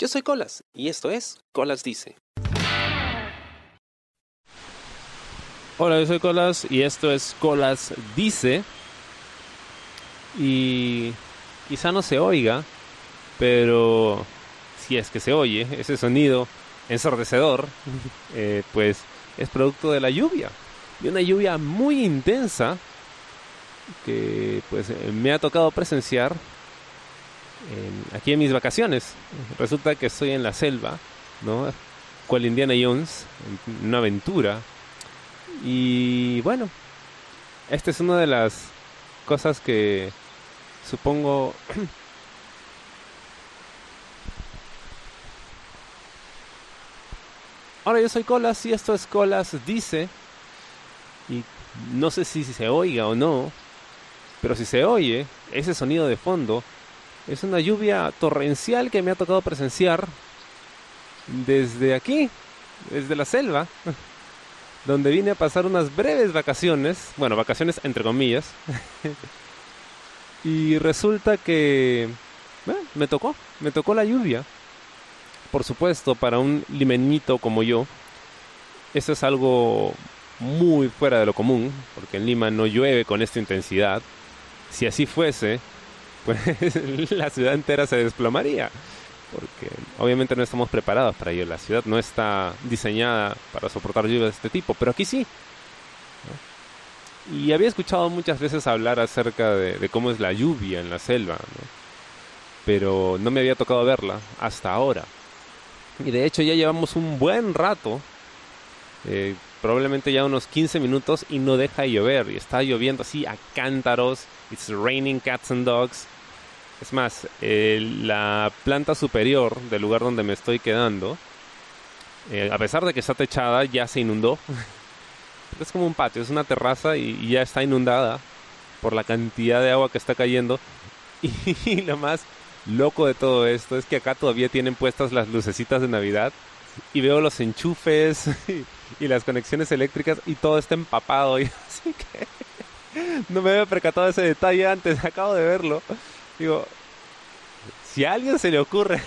Yo soy Colas y esto es Colas Dice. Hola, yo soy Colas y esto es Colas Dice. Y quizá no se oiga, pero si es que se oye ese sonido ensordecedor, eh, pues es producto de la lluvia. Y una lluvia muy intensa que pues me ha tocado presenciar aquí en mis vacaciones. Resulta que estoy en la selva, ¿no? Cual Indiana Jones, una aventura. Y bueno, esta es una de las cosas que supongo Ahora yo soy Colas y esto es Colas dice y no sé si se oiga o no, pero si se oye ese sonido de fondo es una lluvia torrencial que me ha tocado presenciar desde aquí, desde la selva, donde vine a pasar unas breves vacaciones, bueno, vacaciones entre comillas, y resulta que me tocó, me tocó la lluvia. Por supuesto, para un limeñito como yo, eso es algo muy fuera de lo común, porque en Lima no llueve con esta intensidad. Si así fuese, la ciudad entera se desplomaría. Porque obviamente no estamos preparados para ello. La ciudad no está diseñada para soportar lluvias de este tipo, pero aquí sí. Y había escuchado muchas veces hablar acerca de, cómo es la lluvia en la selva, pero no me había tocado verla hasta ahora. Y de hecho ya llevamos un buen rato, eh, probablemente ya unos 15 minutos y no deja de llover. Y está lloviendo así a cántaros. It's raining cats and dogs. Es más, la planta superior del lugar donde me estoy quedando, eh, a pesar de que está techada, ya se inundó. es como un patio, es una terraza y, ya está inundada por la cantidad de agua que está cayendo. Y, lo más loco de todo esto es que acá todavía tienen puestas las lucecitas de Navidad y veo los enchufes y, las conexiones eléctricas y todo está empapado. así que no me había percatado ese detalle antes, acabo de verlo. Digo, si a alguien se le ocurre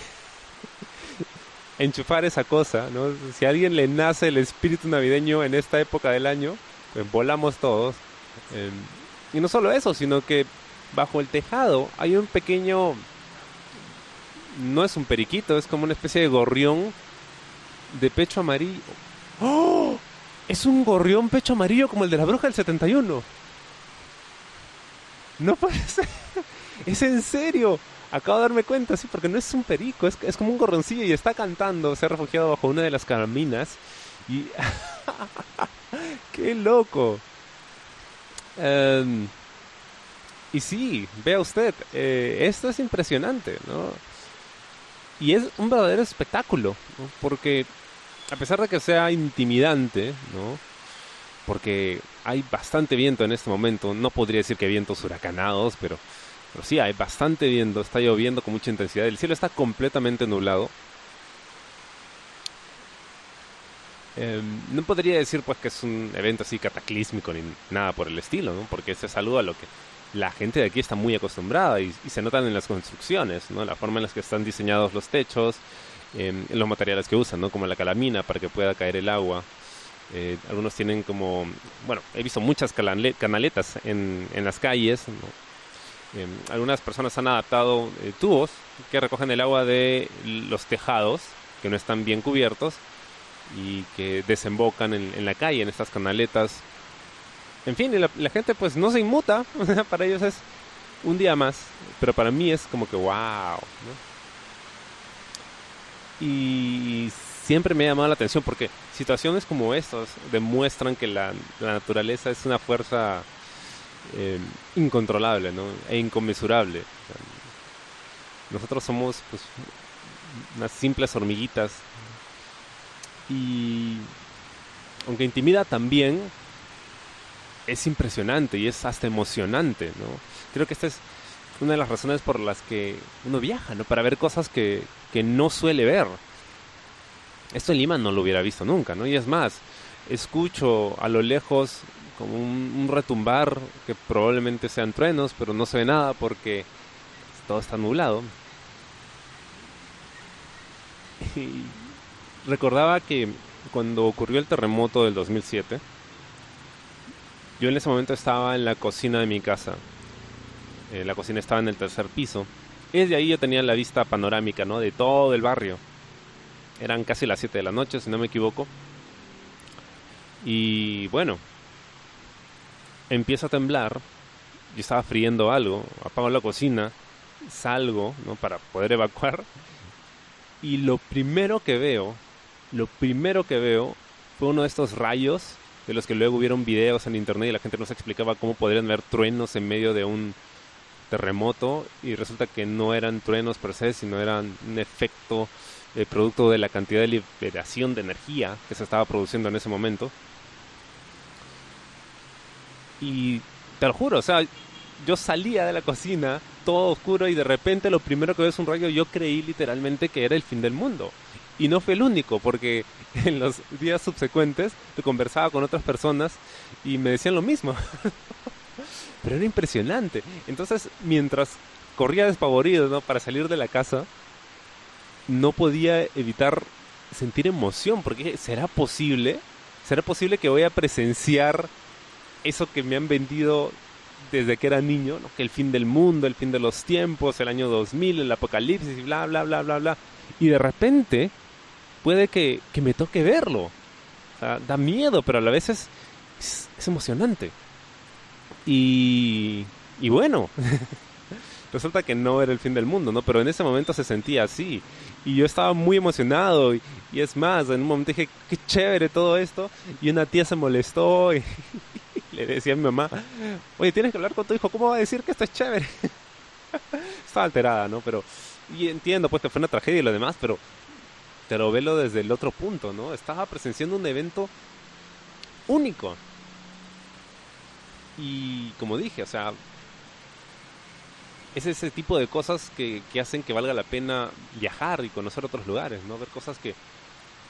enchufar esa cosa, ¿no? Si a alguien le nace el espíritu navideño en esta época del año, pues volamos todos. Em, y no solo eso, sino que bajo el tejado hay un pequeño... No es un periquito, es como una especie de gorrión de pecho amarillo. ¡Oh! Es un gorrión pecho amarillo como el de la bruja del 71. No puede ser. Es en serio. Acabo de darme cuenta, sí, porque no es un perico, es, es como un gorroncillo y está cantando. Se ha refugiado bajo una de las caminas. Y. ¡Qué loco! Em, y sí, vea usted, eh, esto es impresionante, ¿no? Y es un verdadero espectáculo, porque a pesar de que sea intimidante, ¿no? Porque hay bastante viento en este momento, no podría decir que vientos huracanados, pero pero sí, hay bastante viento, está lloviendo con mucha intensidad. El cielo está completamente nublado. Em, no podría decir pues que es un evento así cataclísmico ni nada por el estilo, ¿no? Porque se saluda a lo que la gente de aquí está muy acostumbrada y, se notan en las construcciones, ¿no? La forma en la que están diseñados los techos, em, los materiales que usan, ¿no? Como la calamina para que pueda caer el agua. Eh, algunos tienen como, bueno, he visto muchas canaletas en, en las calles, ¿no? Em, algunas personas han adaptado eh, tubos que recogen el agua de los tejados que no están bien cubiertos y que desembocan en, la calle, en estas canaletas. En fin, la, la, gente pues no se inmuta, para ellos es un día más, pero para mí es como que wow. Y siempre me ha llamado la atención porque situaciones como estas demuestran que la naturaleza es una fuerza eh, incontrolable e inconmensurable. nosotros somos pues, unas simples hormiguitas y aunque intimida también es impresionante y es hasta emocionante, ¿no? Creo que esta es una de las razones por las que uno viaja, ¿no? Para ver cosas que, que no suele ver. Esto en Lima no lo hubiera visto nunca, ¿no? Y es más, escucho a lo lejos un, retumbar que probablemente sean truenos, pero no se ve nada porque todo está nublado. recordaba que cuando ocurrió el terremoto del 2007, yo en ese momento estaba en la cocina de mi casa. Eh, la cocina estaba en el tercer piso. Y desde ahí yo tenía la vista panorámica, ¿no? De todo el barrio. Eran casi las 7 de la noche, si no me equivoco. Y bueno, empieza a temblar. Yo estaba friendo algo, apago la cocina, salgo, ¿no? Para poder evacuar. Y lo primero que veo, lo primero que veo fue uno de estos rayos de los que luego hubieron videos en internet y la gente nos explicaba cómo podrían ver truenos en medio de un terremoto y resulta que no eran truenos per se, sino eran un efecto eh, producto de la cantidad de liberación de energía que se estaba produciendo en ese momento. Y te lo juro, o sea, yo salía de la cocina todo oscuro y de repente lo primero que veo es un rayo, yo creí literalmente que era el fin del mundo. Y no fue el único, porque en los días subsecuentes conversaba con otras personas y me decían lo mismo. Pero era impresionante. Entonces, mientras corría despavorido ¿no? para salir de la casa, no podía evitar sentir emoción, porque ¿será posible? ¿Será posible que voy a presenciar eso que me han vendido desde que era niño, ¿no? que el fin del mundo, el fin de los tiempos, el año 2000, el apocalipsis y bla, bla, bla, bla, bla. Y de repente puede que, que me toque verlo. O sea, da miedo, pero a la vez es, es, emocionante. Y, y bueno, resulta que no era el fin del mundo, ¿no? Pero en ese momento se sentía así. Y yo estaba muy emocionado. Y, y es más, en un momento dije, qué chévere todo esto. Y una tía se molestó y le decía a mi mamá, oye, tienes que hablar con tu hijo, ¿cómo va a decir que esto es chévere? estaba alterada, ¿no? Pero, y entiendo pues que fue una tragedia y lo demás, pero pero velo desde el otro punto, ¿no? Estaba presenciando un evento único. Y como dije, o sea, es ese tipo de cosas que, que, hacen que valga la pena viajar y conocer otros lugares, ¿no? Ver cosas que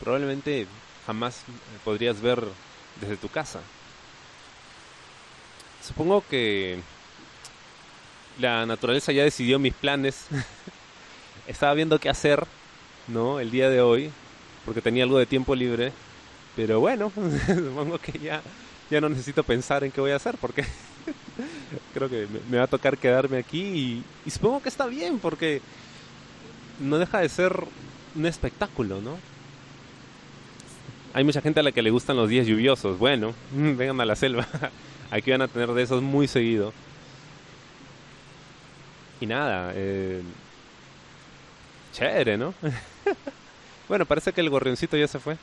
probablemente jamás podrías ver desde tu casa. Supongo que la naturaleza ya decidió mis planes. Estaba viendo qué hacer ¿no? El día de hoy, porque tenía algo de tiempo libre. Pero bueno, supongo que ya, ya no necesito pensar en qué voy a hacer, porque creo que me, va a tocar quedarme aquí y, supongo que está bien, porque no deja de ser un espectáculo, ¿no? Hay mucha gente a la que le gustan los días lluviosos. Bueno, vengan a la selva. Aquí van a tener de esos muy seguido. Y nada, eh, chévere, ¿no? bueno, parece que el gorrioncito ya se fue.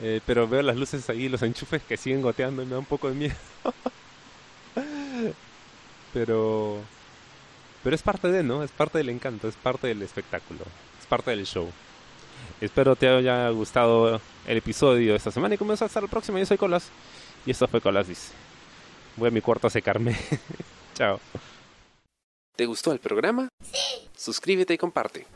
Eh, pero veo las luces ahí, los enchufes que siguen goteando y me da un poco de miedo. pero. Pero es parte de, ¿no? Es parte del encanto, es parte del espectáculo, es parte del show. Espero te haya gustado el episodio de esta semana y comienzo hasta la próxima. Yo soy Colas y esto fue Colas Dice. Voy a mi cuarto a secarme. Chao. ¿Te gustó el programa? Sí. Suscríbete y comparte.